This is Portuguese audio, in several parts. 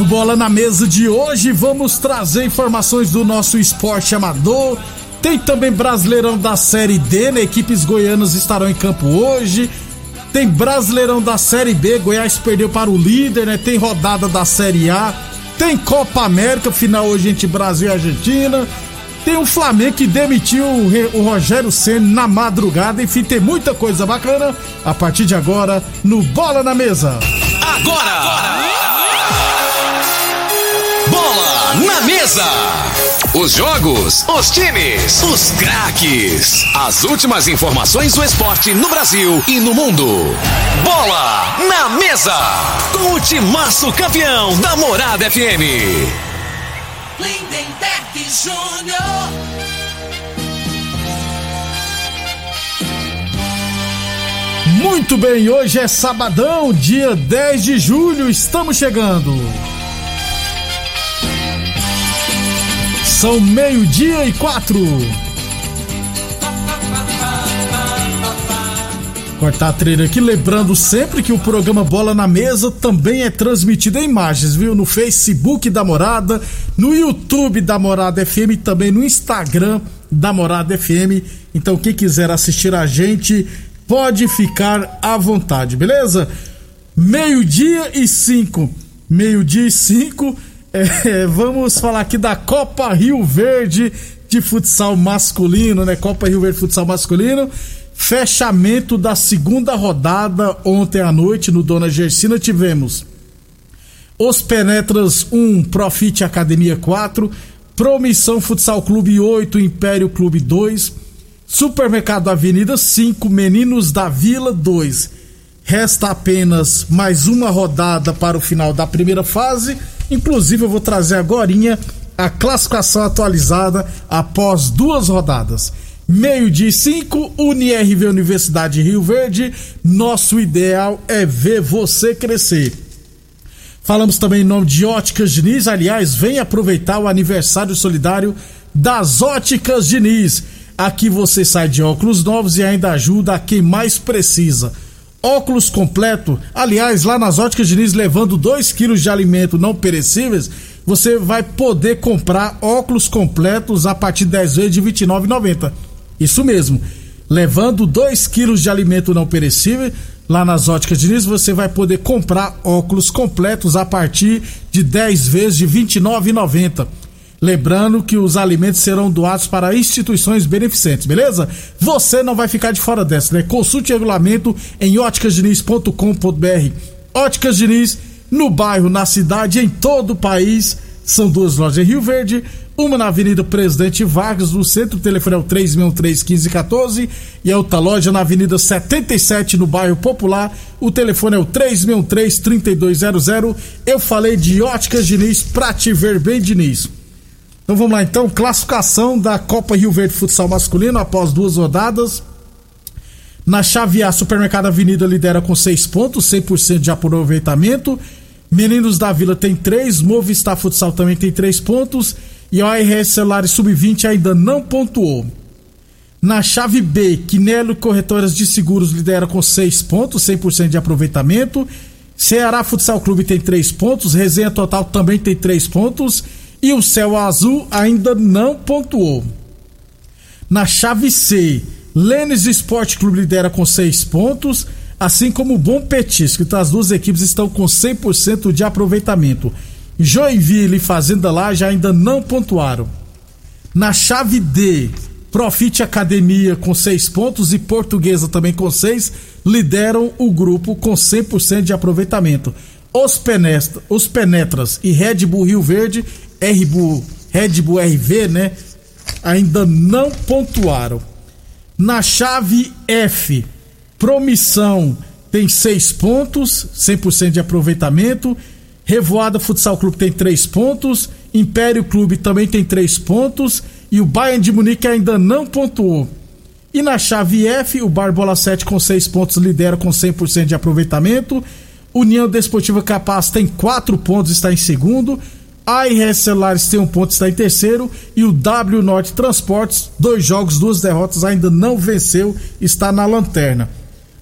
No Bola na Mesa de hoje, vamos trazer informações do nosso esporte amador. Tem também Brasileirão da Série D, né? Equipes goianas estarão em campo hoje. Tem Brasileirão da Série B, Goiás perdeu para o líder, né? Tem rodada da Série A. Tem Copa América, final hoje entre Brasil e Argentina. Tem o Flamengo que demitiu o, Rogério Senna na madrugada. Enfim, tem muita coisa bacana a partir de agora no Bola na Mesa. Agora! Bola na mesa! Os jogos, os times, os craques. As últimas informações do esporte no Brasil e no mundo. Bola na mesa! Com o timaço campeão da Morada FM. Lindenberg Júnior. Muito bem, hoje é sabadão, dia 10 de julho, estamos chegando. São meio-dia e quatro. Cortar a trilha aqui, lembrando sempre que o programa Bola na Mesa também é transmitido em imagens, viu? No Facebook da Morada, no YouTube da Morada FM e também no Instagram da Morada FM. Então, quem quiser assistir a gente, pode ficar à vontade, beleza? Meio-dia e cinco. Meio-dia e cinco. É, vamos falar aqui da Copa Rio Verde de futsal masculino, né? Copa Rio Verde de futsal masculino. Fechamento da segunda rodada ontem à noite no Dona Gersina tivemos Os Penetras 1, Profit Academia 4, Promissão Futsal Clube 8, Império Clube 2, Supermercado Avenida 5, Meninos da Vila 2. Resta apenas mais uma rodada para o final da primeira fase. Inclusive, eu vou trazer agora a classificação atualizada após duas rodadas. Meio-dia e 5, UniRV Universidade Rio Verde. Nosso ideal é ver você crescer. Falamos também em nome de Óticas Diniz. Aliás, vem aproveitar o aniversário solidário das Óticas Diniz. Aqui você sai de óculos novos e ainda ajuda a quem mais precisa. Óculos completo, aliás, lá nas Óticas Diniz, levando 2 quilos de alimento não perecíveis, você vai poder comprar óculos completos a partir de 10 vezes de R$ 29,90. Isso mesmo. Levando 2 quilos de alimento não perecível, lá nas óticas Diniz, você vai poder comprar óculos completos a partir de 10 vezes de R$ 29,90. Lembrando que os alimentos serão doados para instituições beneficentes, beleza? Você não vai ficar de fora dessa, né? Consulte o regulamento em óticasdiniz.com.br. Óticas Diniz, no bairro, na cidade, em todo o país. São duas lojas em Rio Verde, uma na Avenida Presidente Vargas, no centro, o telefone é o 363-1514, e a outra loja na Avenida 77, no bairro Popular, o telefone é o 363-3200. Eu falei de Óticas Diniz pra te ver bem, Diniz. Então vamos lá, então, classificação da Copa Rio Verde Futsal Masculino após duas rodadas. Na chave A, Supermercado Avenida lidera com 6 pontos, 100% de aproveitamento. Meninos da Vila tem 3, Movistar Futsal também tem 3 pontos. E o ARS Celulares Sub-20 ainda não pontuou. Na chave B, Quinelo Corretoras de Seguros lidera com 6 pontos, 100% de aproveitamento. Ceará Futsal Clube tem 3 pontos, Resenha Total também tem 3 pontos. E o Céu Azul ainda não pontuou. Na chave C, Lênis Esporte Clube lidera com seis pontos, assim como o Bom Petisco. Então as duas equipes estão com 100% de aproveitamento. Joinville e Fazenda Laje ainda não pontuaram. Na chave D, Profit Academia com seis pontos e Portuguesa também com seis lideram o grupo com 100% de aproveitamento. Os, Penestra, os Penetras e Red Bull Rio Verde, Red Bull, Red Bull RV, né? Ainda não pontuaram. Na chave F, Promissão tem seis pontos, 100% de aproveitamento. Revoada Futsal Clube tem três pontos. Império Clube também tem três pontos. E o Bayern de Munique ainda não pontuou. E na chave F, o Barbola 7 com seis pontos lidera com 100% de aproveitamento. União Desportiva Capaz tem quatro pontos, está em segundo. A IRS Celulares tem um ponto, está em terceiro. E o W Norte Transportes, dois jogos, duas derrotas, ainda não venceu, está na lanterna.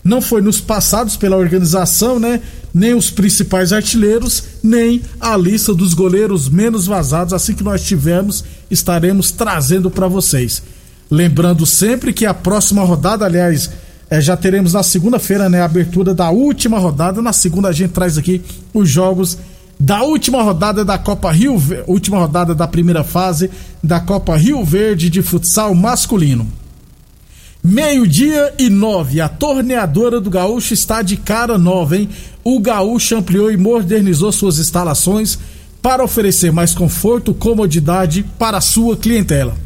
Não foi nos passados pela organização, né? Nem os principais artilheiros, nem a lista dos goleiros menos vazados. Assim que nós tivermos, estaremos trazendo para vocês. Lembrando sempre que a próxima rodada, aliás, é, já teremos na segunda-feira, né, a abertura da última rodada. Na segunda a gente traz aqui os jogos da última rodada da Copa Rio, última rodada da primeira fase da Copa Rio Verde de futsal masculino. Meio-dia e nove, a torneadora do Gaúcho está de cara nova, hein? O Gaúcho ampliou e modernizou suas instalações para oferecer mais conforto, comodidade para a sua clientela.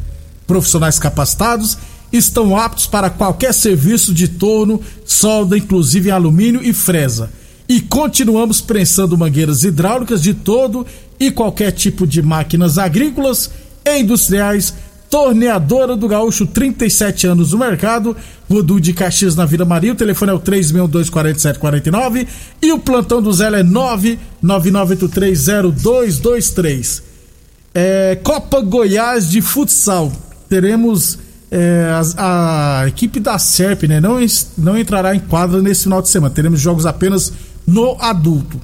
Profissionais capacitados estão aptos para qualquer serviço de torno, solda, inclusive alumínio e fresa. E continuamos prensando mangueiras hidráulicas de todo e qualquer tipo de máquinas agrícolas e industriais. Torneadora do Gaúcho, 37 anos no mercado. Voodoo de Caxias na Vila Maria. O telefone é o 3624749 e o plantão do Zé é 999830223. É, Copa Goiás de Futsal. Teremos é, a, a, equipe da SERP né, não, não entrará em quadra nesse final de semana. Teremos jogos apenas no adulto.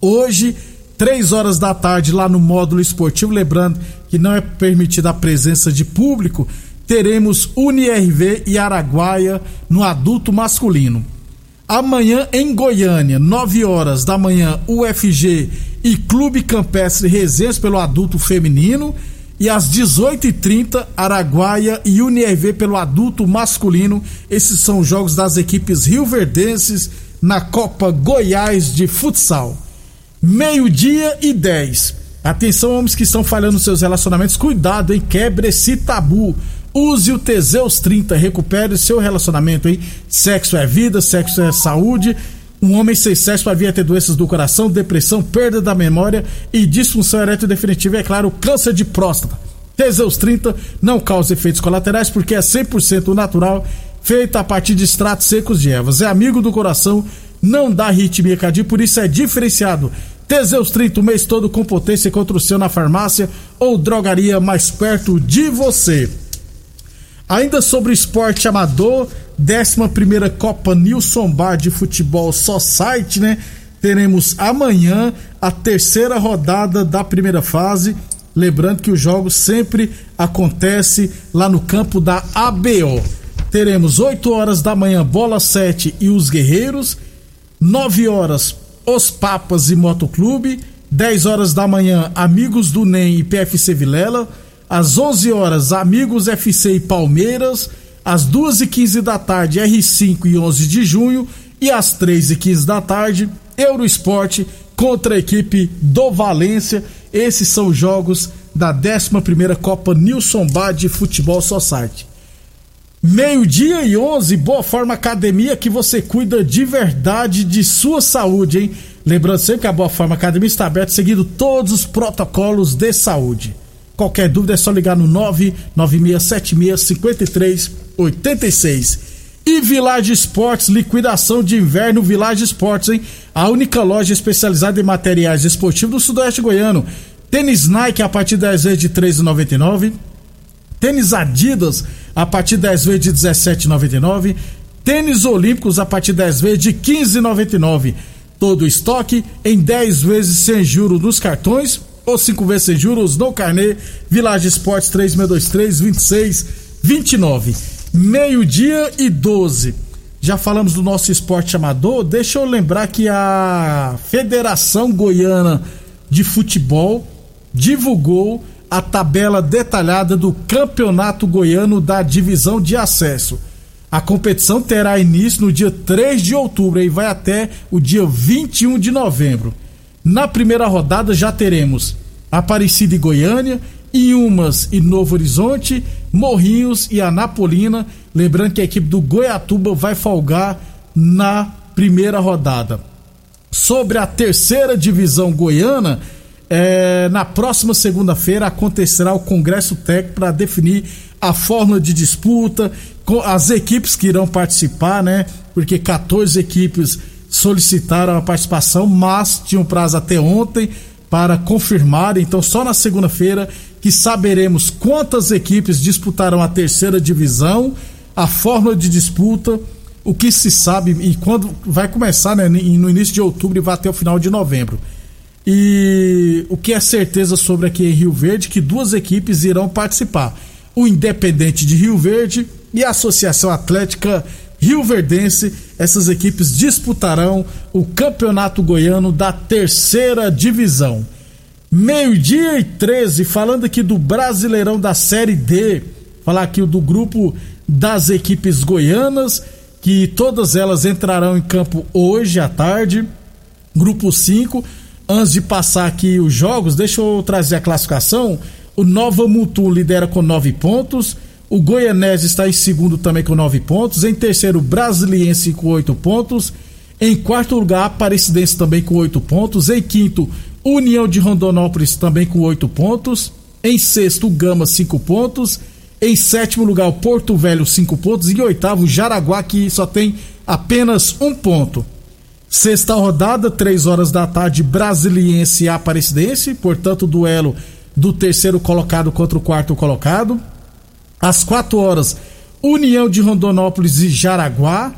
Hoje, 3 horas da tarde, lá no módulo esportivo, lembrando que não é permitida a presença de público, teremos UniRV e Araguaia no adulto masculino. Amanhã em Goiânia, 9 horas da manhã, UFG e Clube Campestre Resenhas pelo adulto feminino e às 18h30, Araguaia e UniRV pelo adulto masculino. Esses são os jogos das equipes rioverdenses na Copa Goiás de Futsal. Meio-dia e 10. Atenção, homens que estão falhando seus relacionamentos, cuidado, hein? Quebre esse tabu. Use o Teseus 30, recupere seu relacionamento, hein? Sexo é vida, sexo é saúde. Um homem sem sexo vai vir a ter doenças do coração, depressão, perda da memória e disfunção erétil definitiva é claro, câncer de próstata. Teseus 30 não causa efeitos colaterais porque é 100% natural, feito a partir de extratos secos de ervas. É amigo do coração, não dá arritmia por isso é diferenciado. Teseus 30 o mês todo com potência contra o seu na farmácia ou drogaria mais perto de você. Ainda sobre esporte amador, 11 Copa Nilson Bar de Futebol Society, né? Teremos amanhã a terceira rodada da primeira fase. Lembrando que o jogo sempre acontece lá no campo da ABO. Teremos 8 horas da manhã Bola 7 e os Guerreiros, 9 horas os Papas e Motoclube, 10 horas da manhã Amigos do NEM e PFC Vilela, às 11 horas Amigos FC e Palmeiras, às 2 e 15 da tarde, R5 e 11 de junho, e às 3 e 15 da tarde, Euroesporte contra a equipe do Valência. Esses são os jogos da 11 Copa Nilson Bad Futebol Society. Meio-dia e 11, Boa Forma Academia, que você cuida de verdade de sua saúde, hein? Lembrando sempre que a Boa Forma Academia está aberta, seguindo todos os protocolos de saúde. Qualquer dúvida é só ligar no 9967653 86. E Village Esportes, liquidação de inverno Village Esportes, hein? A única loja especializada em materiais esportivos do Sudoeste Goiano. Tênis Nike a partir das vezes de R$ 3,99. Tênis Adidas a partir das vezes de R$ 17,99. Tênis Olímpicos a partir das vezes de R$ 15,99. Todo o estoque em 10 vezes sem juros nos cartões ou 5 vezes sem juros no carnê. Village Esportes 3623 2629. Meio-dia e 12. Já falamos do nosso esporte amador. Deixa eu lembrar que a Federação Goiana de Futebol divulgou a tabela detalhada do Campeonato Goiano da Divisão de Acesso. A competição terá início no dia 3 de outubro e vai até o dia 21 de novembro. Na primeira rodada já teremos Aparecida e Goiânia, Inhumas e Novo Horizonte, Morrinhos e Anapolina. Lembrando que a equipe do Goiatuba vai folgar na primeira rodada. Sobre a terceira divisão goiana, é, na próxima segunda-feira acontecerá o Congresso Técnico para definir a fórmula de disputa, as equipes que irão participar, né? Porque 14 equipes solicitaram a participação, mas tinham prazo até ontem para confirmar. Então, só na segunda-feira que saberemos quantas equipes disputarão a terceira divisão, a fórmula de disputa, o que se sabe e quando vai começar, né? No início de outubro e vai até o final de novembro. E o que é certeza sobre aqui em Rio Verde que duas equipes irão participar: o Independente de Rio Verde e a Associação Atlética Rio Verdense. Essas equipes disputarão o Campeonato Goiano da Terceira Divisão. Meio-dia e 13, falando aqui do Brasileirão da Série D. Falar aqui do grupo das equipes goianas, que todas elas entrarão em campo hoje à tarde. Grupo 5 antes de passar aqui os jogos, deixa eu trazer a classificação. O Nova Mutum lidera com nove pontos. O Goianese está em segundo também com nove pontos. Em terceiro, Brasiliense com oito pontos. Em quarto lugar, Aparecidense também com oito pontos. Em quinto, União de Rondonópolis também com oito pontos. Em sexto, Gama, cinco pontos. Em sétimo lugar, Porto Velho, cinco pontos. E em oitavo, Jaraguá, que só tem apenas um ponto. Sexta rodada, três horas da tarde, Brasiliense e Aparecidense, portanto, duelo do terceiro colocado contra o quarto colocado. Às quatro horas, União de Rondonópolis e Jaraguá.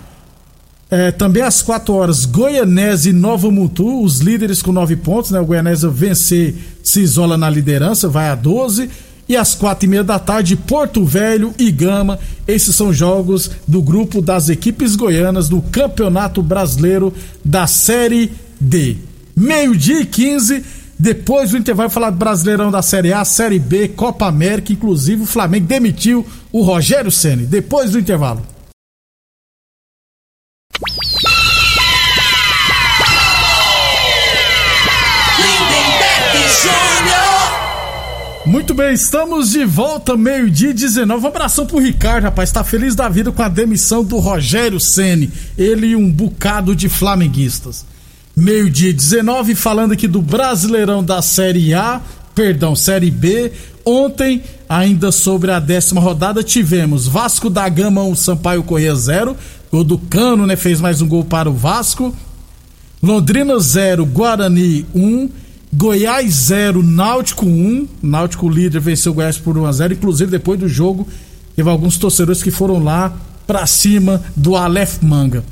É, também às quatro horas, Goianese e Nova Mutu, os líderes com nove pontos, né? O Goianese vencer se isola na liderança, vai a 12 e às quatro e meia da tarde, Porto Velho e Gama. Esses são jogos do grupo das equipes goianas do Campeonato Brasileiro da Série D. Meio-dia e 15. Depois do intervalo, falar do Brasileirão da Série A, Série B, Copa América. Inclusive, o Flamengo demitiu o Rogério Ceni Depois do intervalo. Muito bem, estamos de volta, meio-dia 19. Um abração pro Ricardo, rapaz. Tá feliz da vida com a demissão do Rogério Ceni. Ele e um bocado de flamenguistas. Meio-dia 19, falando aqui do Brasileirão da Série A, perdão, Série B. Ontem, ainda sobre a décima rodada, tivemos Vasco da Gama 1, um, Sampaio Corrêa 0. Gol do Cano, né? Fez mais um gol para o Vasco. Londrina 0, Guarani 1. Um. Goiás 0, Náutico 1. Um. Náutico líder venceu o Goiás por 1 a 0 Inclusive, depois do jogo, teve alguns torcedores que foram lá pra cima do Aleph Manga.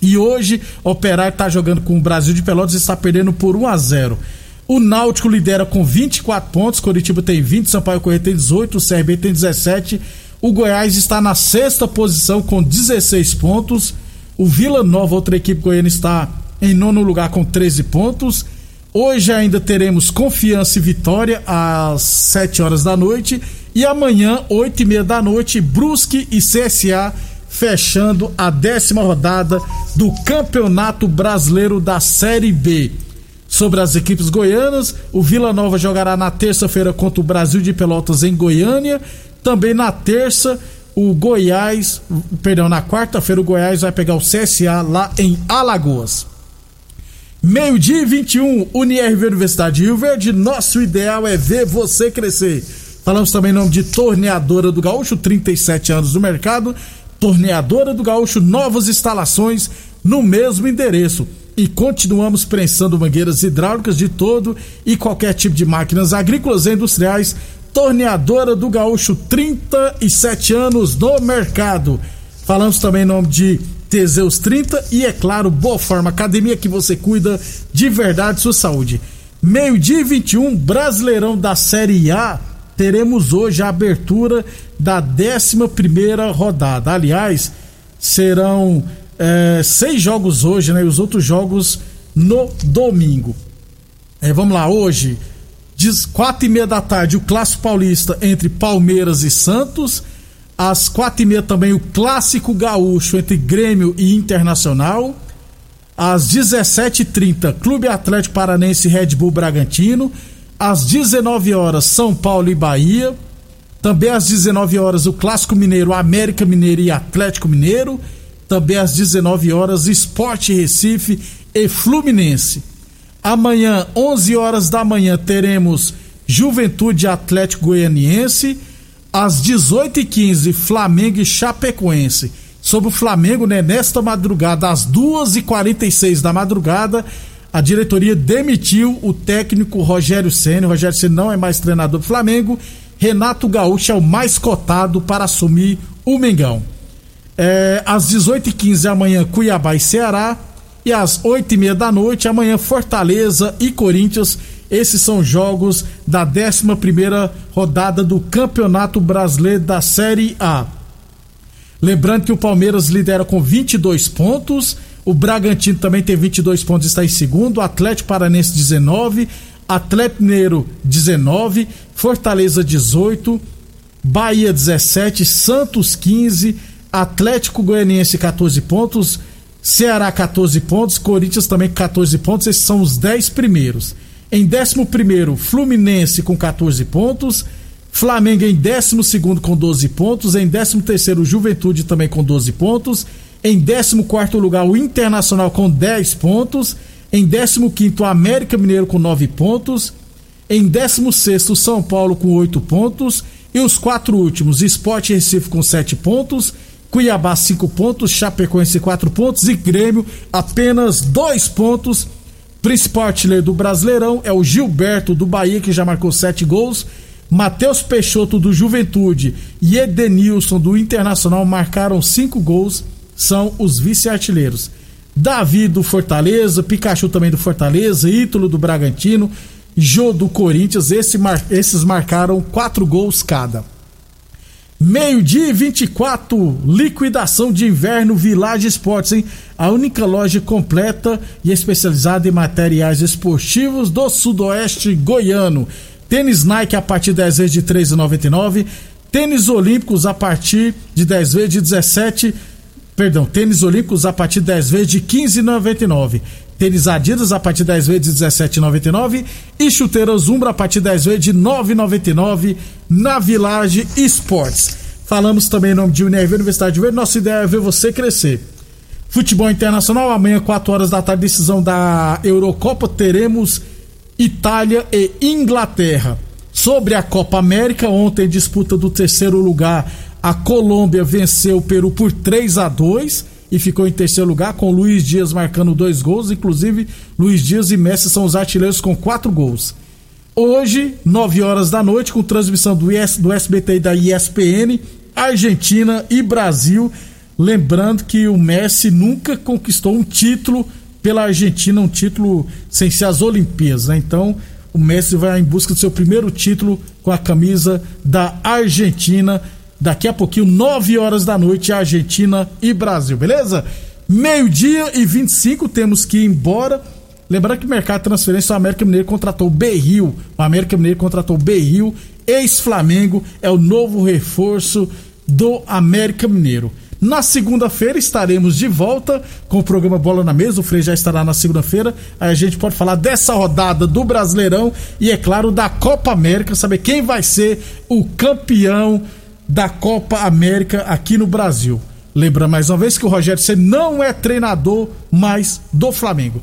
E hoje, Operário tá jogando com o Brasil de Pelotas e está perdendo por 1 a 0 O Náutico lidera com 24 pontos, Coritiba tem 20, Sampaio Correia tem 18, o CRB tem 17. O Goiás está na sexta posição com 16 pontos. O Vila Nova, outra equipe goiana, está em nono lugar com 13 pontos. Hoje ainda teremos Confiança e Vitória às 7 horas da noite. E amanhã, 8 e meia da noite, Brusque e CSA fechando a décima rodada do Campeonato Brasileiro da Série B. Sobre as equipes goianas, o Vila Nova jogará na terça-feira contra o Brasil de Pelotas em Goiânia. Também na terça, o Goiás, perdão, na quarta-feira o Goiás vai pegar o CSA lá em Alagoas. Meio-dia e 21, UniRV Universidade de Rio Verde. Nosso ideal é ver você crescer. Falamos também em nome de Torneadora do Gaúcho, 37 anos no mercado. Torneadora do Gaúcho, novas instalações no mesmo endereço. E continuamos prensando mangueiras hidráulicas de todo e qualquer tipo de máquinas agrícolas e industriais. Torneadora do Gaúcho, 37 anos no mercado. Falamos também em nome de Teseus 30 e, é claro, Boa Forma Academia que você cuida de verdade sua saúde. Meio-dia 21, Brasileirão da Série A. Teremos hoje a abertura da 11 primeira rodada. Aliás, serão é, seis jogos hoje, né? E os outros jogos no domingo. É, vamos lá, hoje, quatro e meia da tarde, o Clássico Paulista entre Palmeiras e Santos. Às quatro e meia também o Clássico Gaúcho entre Grêmio e Internacional. Às 17h30, Clube Atlético Paranense Red Bull Bragantino. Às 19 horas, São Paulo e Bahia. Também às 19 horas, o Clássico Mineiro, América Mineiro e Atlético Mineiro. Também às 19 horas, Esporte Recife e Fluminense. Amanhã, 11 horas da manhã, teremos Juventude Atlético Goianiense. Às 18h15, Flamengo e Chapecoense. Sobre o Flamengo, né? Nesta madrugada, às 2h46 da madrugada, a diretoria demitiu o técnico Rogério Senna. O Rogério Senna não é mais treinador do Flamengo. Renato Gaúcho é o mais cotado para assumir o Mengão. É, às 18h15 amanhã, Cuiabá e Ceará. E às 8h30 da noite, amanhã, Fortaleza e Corinthians. Esses são jogos da 11 rodada do Campeonato Brasileiro da Série A. Lembrando que o Palmeiras lidera com 22 pontos. O Bragantino também tem 22 pontos, está em segundo. O Atlético Paranense 19, Atlético Mineiro 19, Fortaleza 18, Bahia 17, Santos 15, Atlético Goianiense 14 pontos, Ceará 14 pontos, Corinthians também 14 pontos. Esses são os 10 primeiros. Em 11 primeiro, Fluminense com 14 pontos. Flamengo em 12 com 12 pontos. Em 13 terceiro, Juventude também com 12 pontos. Em 14 lugar, o Internacional com 10 pontos. Em 15, o América Mineiro com 9 pontos. Em 16, o São Paulo com 8 pontos. E os quatro últimos, Esporte Recife com 7 pontos. Cuiabá 5 pontos, Chapecoense 4 pontos e Grêmio apenas 2 pontos. Principal artilheiro do Brasileirão é o Gilberto do Bahia, que já marcou 7 gols. Matheus Peixoto do Juventude e Edenilson do Internacional marcaram 5 gols são os vice-artilheiros. Davi do Fortaleza, Pikachu também do Fortaleza, Ítalo do Bragantino, Jô do Corinthians, esse mar, esses marcaram quatro gols cada. Meio-dia e 24, liquidação de inverno Village Esportes, hein? A única loja completa e especializada em materiais esportivos do sudoeste goiano. Tênis Nike a partir de 10 vezes de R$ 3,99. Tênis Olímpicos a partir de 10 vezes de 17 Perdão, tênis olímpicos a partir de 10 vezes de 15,99. Tênis Adidas a partir de 10 vezes de 17,99 e chuteiras Umbra a partir de 10 vezes de 9,99 na Village Esportes. Falamos também em nome de Unirv Universidade de Verde. Nossa ideia é ver você crescer. Futebol Internacional, amanhã, 4 horas da tarde, decisão da Eurocopa, teremos Itália e Inglaterra. Sobre a Copa América, ontem disputa do terceiro lugar a Colômbia venceu o Peru por 3 a 2 e ficou em terceiro lugar, com Luiz Dias marcando dois gols. Inclusive, Luiz Dias e Messi são os artilheiros com quatro gols. Hoje, 9 horas da noite, com transmissão do, IS, do SBT e da ESPN, Argentina e Brasil. Lembrando que o Messi nunca conquistou um título pela Argentina, um título sem ser as Olimpíadas, né? Então, o Messi vai em busca do seu primeiro título com a camisa da Argentina Daqui a pouquinho, 9 horas da noite, Argentina e Brasil, beleza? Meio-dia e 25, temos que ir embora. Lembrando que o mercado de transferência, o América Mineiro contratou o Berril. O América Mineiro contratou o Berril, ex-Flamengo, é o novo reforço do América Mineiro. Na segunda-feira estaremos de volta com o programa Bola na Mesa. O Frei já estará na segunda-feira. Aí a gente pode falar dessa rodada do Brasileirão e, é claro, da Copa América, saber quem vai ser o campeão da Copa América aqui no Brasil. Lembra mais uma vez que o Rogério você não é treinador mais do Flamengo.